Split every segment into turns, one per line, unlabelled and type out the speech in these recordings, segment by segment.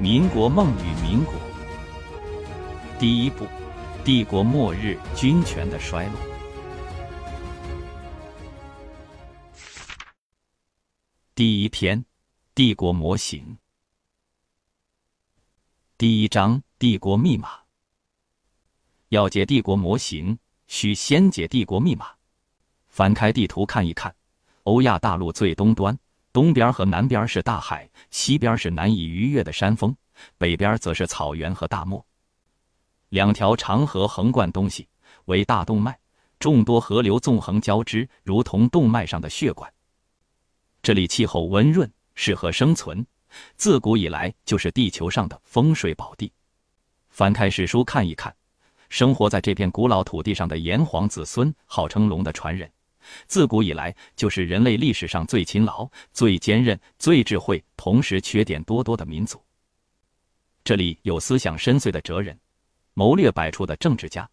民国梦与民国。第一部，帝国末日，军权的衰落。第一篇，帝国模型。第一章，帝国密码。要解帝国模型，需先解帝国密码。翻开地图看一看，欧亚大陆最东端。东边和南边是大海，西边是难以逾越的山峰，北边则是草原和大漠。两条长河横贯东西，为大动脉，众多河流纵横交织，如同动脉上的血管。这里气候温润，适合生存，自古以来就是地球上的风水宝地。翻开史书看一看，生活在这片古老土地上的炎黄子孙，号称龙的传人。自古以来，就是人类历史上最勤劳、最坚韧、最智慧，同时缺点多多的民族。这里有思想深邃的哲人，谋略百出的政治家，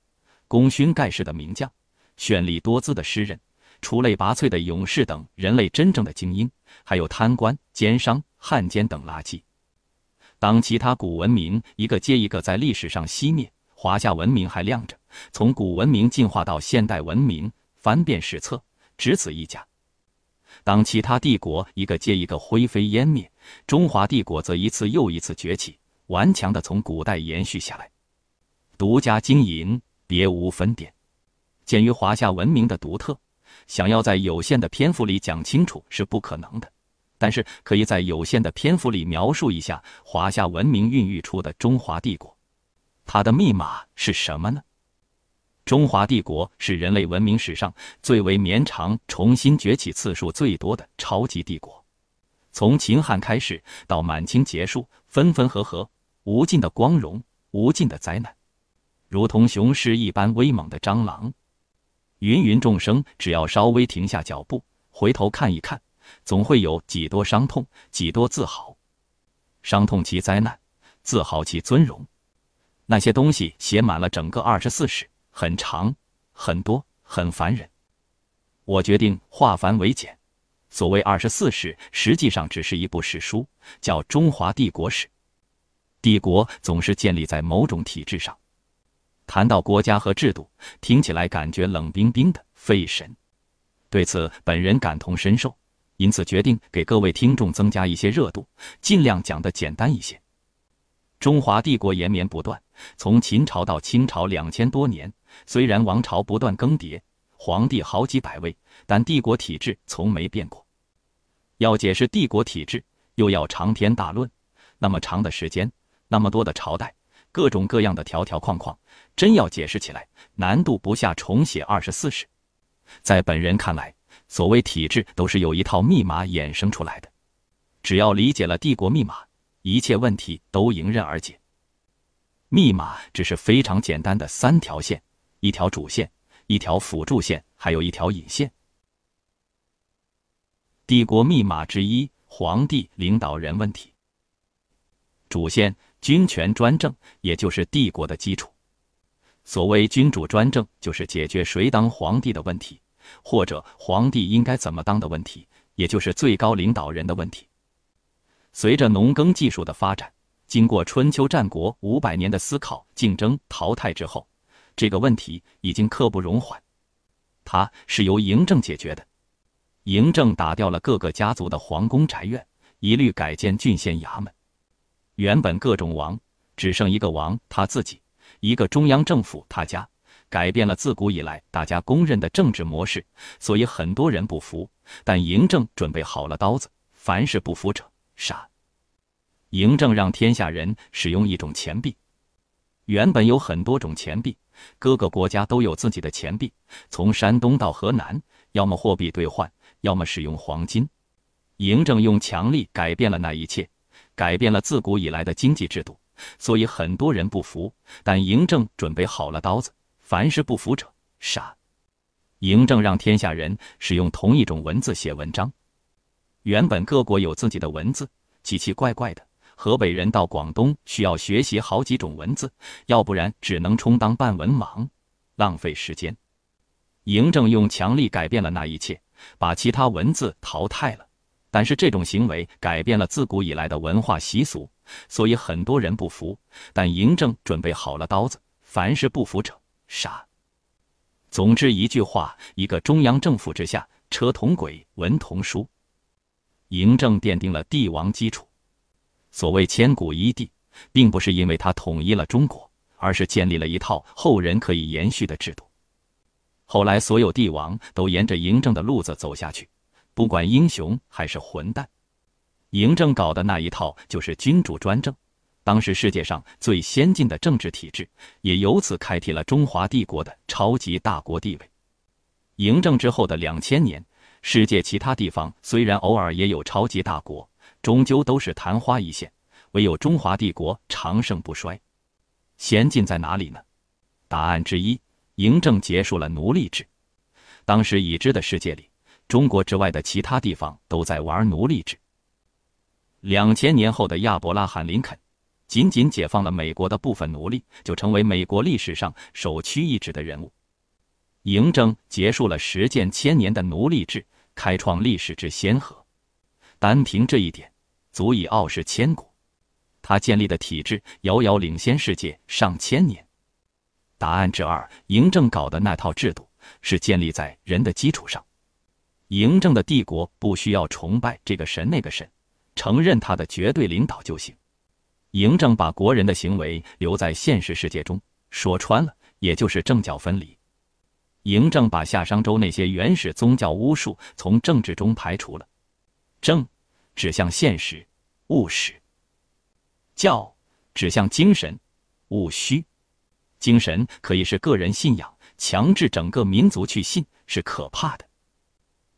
功勋盖世的名将，绚丽多姿的诗人，出类拔萃的勇士等人类真正的精英，还有贪官、奸商、汉奸等垃圾。当其他古文明一个接一个在历史上熄灭，华夏文明还亮着。从古文明进化到现代文明。翻遍史册，只此一家。当其他帝国一个接一个灰飞烟灭，中华帝国则一次又一次崛起，顽强的从古代延续下来，独家经营，别无分店。鉴于华夏文明的独特，想要在有限的篇幅里讲清楚是不可能的，但是可以在有限的篇幅里描述一下华夏文明孕育出的中华帝国，它的密码是什么呢？中华帝国是人类文明史上最为绵长、重新崛起次数最多的超级帝国。从秦汉开始到满清结束，分分合合，无尽的光荣，无尽的灾难，如同雄狮一般威猛的蟑螂。芸芸众生只要稍微停下脚步，回头看一看，总会有几多伤痛，几多自豪。伤痛其灾难，自豪其尊荣。那些东西写满了整个二十四史。很长，很多，很烦人。我决定化繁为简。所谓二十四史，实际上只是一部史书，叫《中华帝国史》。帝国总是建立在某种体制上。谈到国家和制度，听起来感觉冷冰冰的，费神。对此，本人感同身受，因此决定给各位听众增加一些热度，尽量讲得简单一些。中华帝国延绵不断，从秦朝到清朝两千多年。虽然王朝不断更迭，皇帝好几百位，但帝国体制从没变过。要解释帝国体制，又要长篇大论，那么长的时间，那么多的朝代，各种各样的条条框框，真要解释起来，难度不下重写二十四史。在本人看来，所谓体制都是有一套密码衍生出来的，只要理解了帝国密码，一切问题都迎刃而解。密码只是非常简单的三条线。一条主线，一条辅助线，还有一条引线。帝国密码之一：皇帝领导人问题。主线：君权专政，也就是帝国的基础。所谓君主专政，就是解决谁当皇帝的问题，或者皇帝应该怎么当的问题，也就是最高领导人的问题。随着农耕技术的发展，经过春秋战国五百年的思考、竞争、淘汰之后。这个问题已经刻不容缓，它是由嬴政解决的。嬴政打掉了各个家族的皇宫宅院，一律改建郡县衙门。原本各种王，只剩一个王他自己，一个中央政府他家，改变了自古以来大家公认的政治模式。所以很多人不服，但嬴政准备好了刀子，凡是不服者杀。嬴政让天下人使用一种钱币，原本有很多种钱币。各个国家都有自己的钱币，从山东到河南，要么货币兑换，要么使用黄金。嬴政用强力改变了那一切，改变了自古以来的经济制度，所以很多人不服。但嬴政准备好了刀子，凡是不服者杀。嬴政让天下人使用同一种文字写文章，原本各国有自己的文字，奇奇怪怪的。河北人到广东需要学习好几种文字，要不然只能充当半文盲，浪费时间。嬴政用强力改变了那一切，把其他文字淘汰了，但是这种行为改变了自古以来的文化习俗，所以很多人不服。但嬴政准备好了刀子，凡是不服者杀。总之一句话，一个中央政府之下，车同轨，文同书。嬴政奠定了帝王基础。所谓千古一帝，并不是因为他统一了中国，而是建立了一套后人可以延续的制度。后来所有帝王都沿着嬴政的路子走下去。不管英雄还是混蛋，嬴政搞的那一套就是君主专政，当时世界上最先进的政治体制，也由此开辟了中华帝国的超级大国地位。嬴政之后的两千年，世界其他地方虽然偶尔也有超级大国，终究都是昙花一现，唯有中华帝国长盛不衰。先进在哪里呢？答案之一，嬴政结束了奴隶制。当时已知的世界里。中国之外的其他地方都在玩奴隶制。两千年后的亚伯拉罕·林肯，仅仅解放了美国的部分奴隶，就成为美国历史上首屈一指的人物。嬴政结束了实践千年的奴隶制，开创历史之先河，单凭这一点，足以傲视千古。他建立的体制遥遥领先世界上千年。答案之二，嬴政搞的那套制度是建立在人的基础上。嬴政的帝国不需要崇拜这个神那个神，承认他的绝对领导就行。嬴政把国人的行为留在现实世界中，说穿了，也就是政教分离。嬴政把夏商周那些原始宗教巫术从政治中排除了。政指向现实、务实；教指向精神、务虚。精神可以是个人信仰，强制整个民族去信是可怕的。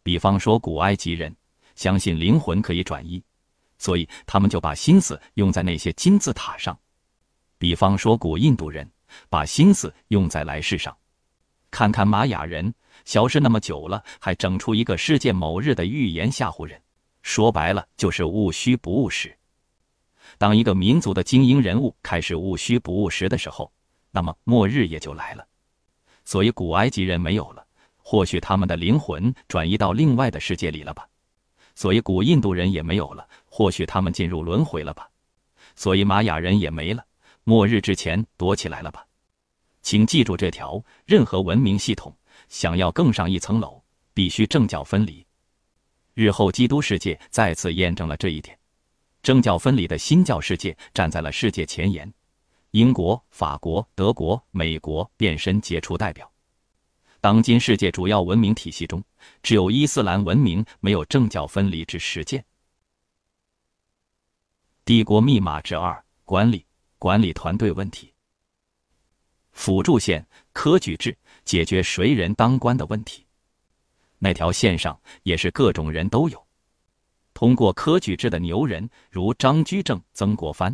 比方说，古埃及人相信灵魂可以转移，所以他们就把心思用在那些金字塔上；比方说，古印度人把心思用在来世上。看看玛雅人，消失那么久了，还整出一个世界某日的预言吓唬人，说白了就是务虚不务实。当一个民族的精英人物开始务虚不务实的时候，那么末日也就来了。所以，古埃及人没有了。或许他们的灵魂转移到另外的世界里了吧，所以古印度人也没有了。或许他们进入轮回了吧，所以玛雅人也没了。末日之前躲起来了吧？请记住这条：任何文明系统想要更上一层楼，必须政教分离。日后基督世界再次验证了这一点，政教分离的新教世界站在了世界前沿。英国、法国、德国、美国变身杰出代表。当今世界主要文明体系中，只有伊斯兰文明没有政教分离之实践。帝国密码之二：管理管理团队问题。辅助线科举制解决谁人当官的问题。那条线上也是各种人都有。通过科举制的牛人如张居正、曾国藩；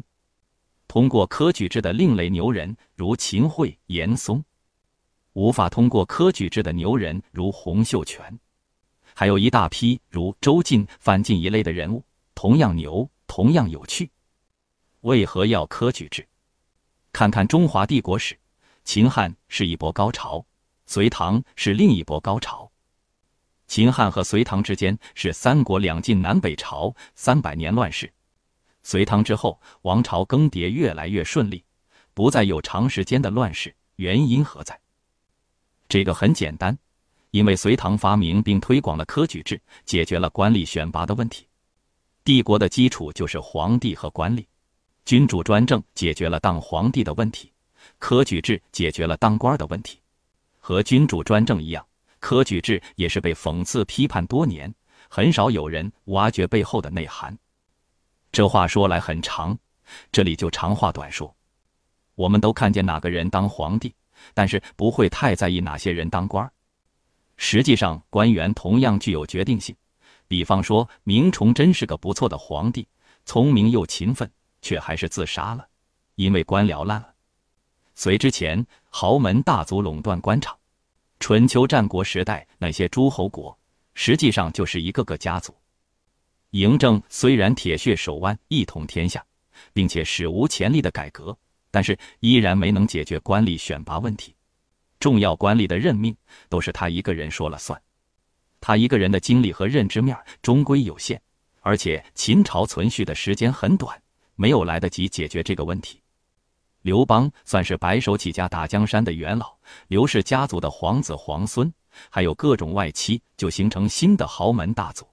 通过科举制的另类牛人如秦桧、严嵩。无法通过科举制的牛人如洪秀全，还有一大批如周进、范进一类的人物，同样牛，同样有趣。为何要科举制？看看中华帝国史，秦汉是一波高潮，隋唐是另一波高潮。秦汉和隋唐之间是三国两晋南北朝三百年乱世，隋唐之后王朝更迭越来越顺利，不再有长时间的乱世，原因何在？这个很简单，因为隋唐发明并推广了科举制，解决了官吏选拔的问题。帝国的基础就是皇帝和官吏，君主专政解决了当皇帝的问题，科举制解决了当官的问题。和君主专政一样，科举制也是被讽刺批判多年，很少有人挖掘背后的内涵。这话说来很长，这里就长话短说。我们都看见哪个人当皇帝。但是不会太在意哪些人当官实际上，官员同样具有决定性。比方说，明崇祯是个不错的皇帝，聪明又勤奋，却还是自杀了，因为官僚烂了。隋之前，豪门大族垄断官场；春秋战国时代，那些诸侯国实际上就是一个个家族。嬴政虽然铁血手腕一统天下，并且史无前例的改革。但是依然没能解决官吏选拔问题，重要官吏的任命都是他一个人说了算，他一个人的精力和认知面终归有限，而且秦朝存续的时间很短，没有来得及解决这个问题。刘邦算是白手起家打江山的元老，刘氏家族的皇子皇孙，还有各种外戚，就形成新的豪门大族。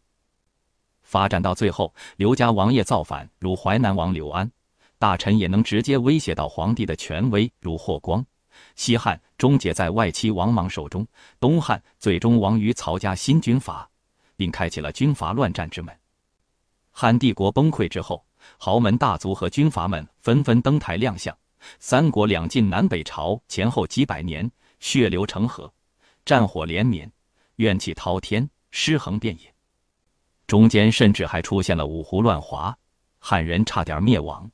发展到最后，刘家王爷造反，如淮南王刘安；大臣也能直接威胁到皇帝的权威，如霍光。西汉终结在外戚王莽手中，东汉最终亡于曹家新军阀，并开启了军阀乱战之门。汉帝国崩溃之后，豪门大族和军阀们纷纷登台亮相。三国两晋南北朝前后几百年，血流成河，战火连绵，怨气滔天，尸横遍野。中间甚至还出现了五胡乱华，汉人差点灭亡。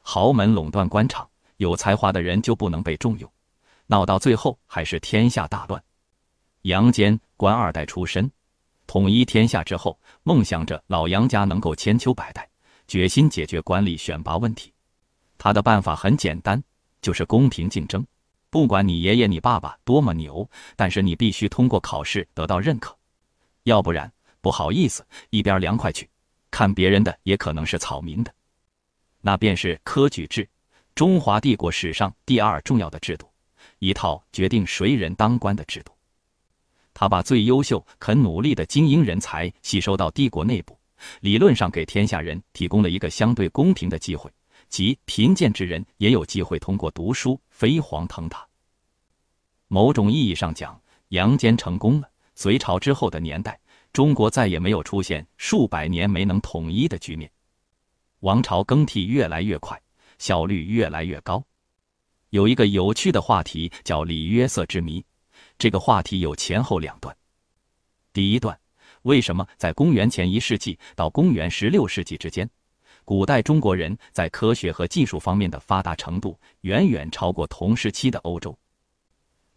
豪门垄断官场，有才华的人就不能被重用，闹到最后还是天下大乱。杨坚官二代出身，统一天下之后，梦想着老杨家能够千秋百代，决心解决官吏选拔问题。他的办法很简单，就是公平竞争。不管你爷爷、你爸爸多么牛，但是你必须通过考试得到认可，要不然。不好意思，一边凉快去，看别人的也可能是草民的。那便是科举制，中华帝国史上第二重要的制度，一套决定谁人当官的制度。他把最优秀、肯努力的精英人才吸收到帝国内部，理论上给天下人提供了一个相对公平的机会，即贫贱之人也有机会通过读书飞黄腾达。某种意义上讲，杨坚成功了。隋朝之后的年代。中国再也没有出现数百年没能统一的局面，王朝更替越来越快，效率越来越高。有一个有趣的话题叫李约瑟之谜，这个话题有前后两段。第一段，为什么在公元前一世纪到公元十六世纪之间，古代中国人在科学和技术方面的发达程度远远超过同时期的欧洲？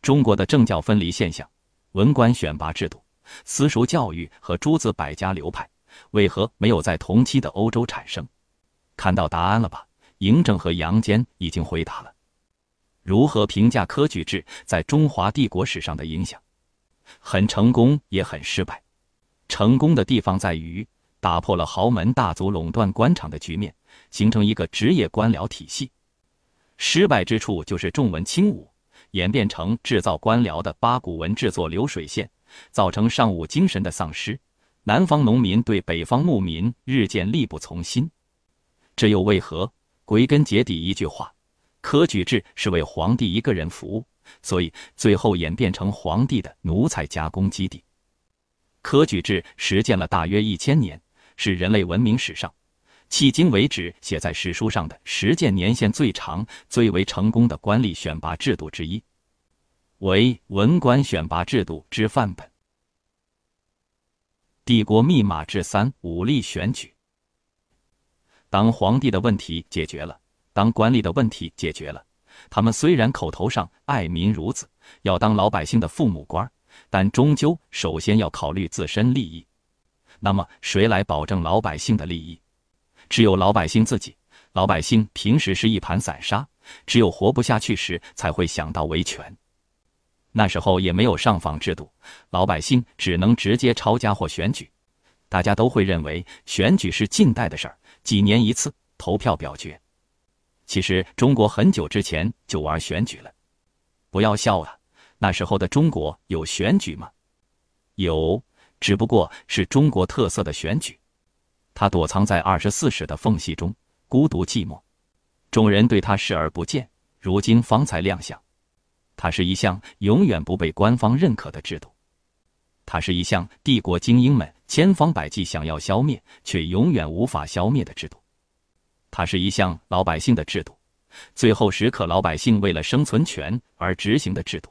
中国的政教分离现象，文官选拔制度。私塾教育和诸子百家流派为何没有在同期的欧洲产生？看到答案了吧？嬴政和杨坚已经回答了。如何评价科举制在中华帝国史上的影响？很成功，也很失败。成功的地方在于打破了豪门大族垄断官场的局面，形成一个职业官僚体系。失败之处就是重文轻武，演变成制造官僚的八股文制作流水线。造成尚武精神的丧失，南方农民对北方牧民日渐力不从心，这又为何？归根结底一句话：科举制是为皇帝一个人服务，所以最后演变成皇帝的奴才加工基地。科举制实践了大约一千年，是人类文明史上迄今为止写在史书上的实践年限最长、最为成功的官吏选拔制度之一。为文官选拔制度之范本。帝国密码之三：武力选举。当皇帝的问题解决了，当官吏的问题解决了，他们虽然口头上爱民如子，要当老百姓的父母官，但终究首先要考虑自身利益。那么，谁来保证老百姓的利益？只有老百姓自己。老百姓平时是一盘散沙，只有活不下去时，才会想到维权。那时候也没有上访制度，老百姓只能直接抄家或选举，大家都会认为选举是近代的事儿，几年一次投票表决。其实中国很久之前就玩选举了，不要笑啊！那时候的中国有选举吗？有，只不过是中国特色的选举，它躲藏在二十四史的缝隙中，孤独寂寞，众人对他视而不见，如今方才亮相。它是一项永远不被官方认可的制度，它是一项帝国精英们千方百计想要消灭却永远无法消灭的制度，它是一项老百姓的制度，最后时刻老百姓为了生存权而执行的制度，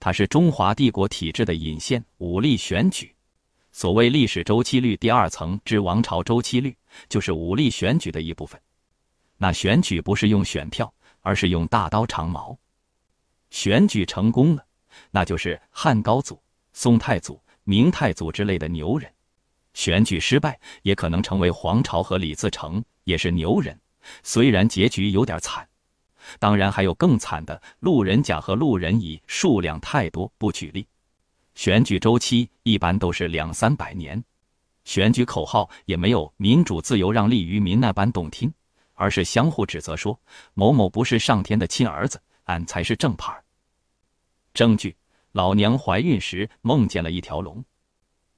它是中华帝国体制的引线——武力选举。所谓历史周期率第二层之王朝周期率，就是武力选举的一部分。那选举不是用选票，而是用大刀长矛。选举成功了，那就是汉高祖、宋太祖、明太祖之类的牛人；选举失败，也可能成为黄巢和李自成，也是牛人。虽然结局有点惨，当然还有更惨的路人甲和路人乙，数量太多不举例。选举周期一般都是两三百年，选举口号也没有“民主自由让利于民”那般动听，而是相互指责说某某不是上天的亲儿子，俺才是正牌。证据：老娘怀孕时梦见了一条龙。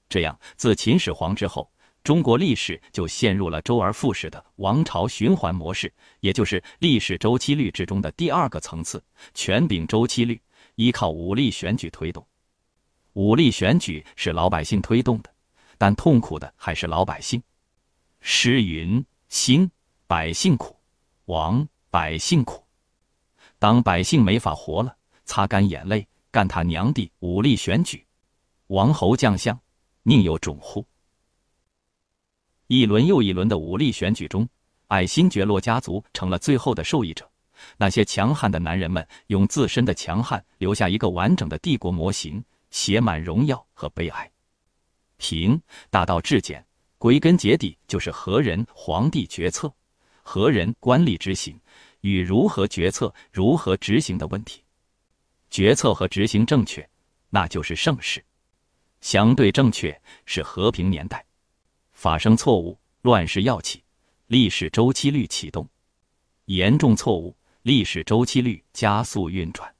这样，自秦始皇之后，中国历史就陷入了周而复始的王朝循环模式，也就是历史周期率之中的第二个层次——权柄周期率，依靠武力选举推动。武力选举是老百姓推动的。但痛苦的还是老百姓。诗云：“兴，百姓苦；亡，百姓苦。”当百姓没法活了，擦干眼泪，干他娘的武力选举！王侯将相，宁有种乎？一轮又一轮的武力选举中，爱新觉罗家族成了最后的受益者。那些强悍的男人们，用自身的强悍留下一个完整的帝国模型，写满荣耀和悲哀。平大道至简，归根结底就是何人皇帝决策，何人官吏执行，与如何决策、如何执行的问题。决策和执行正确，那就是盛世；相对正确是和平年代。发生错误，乱世要起，历史周期率启动；严重错误，历史周期率加速运转。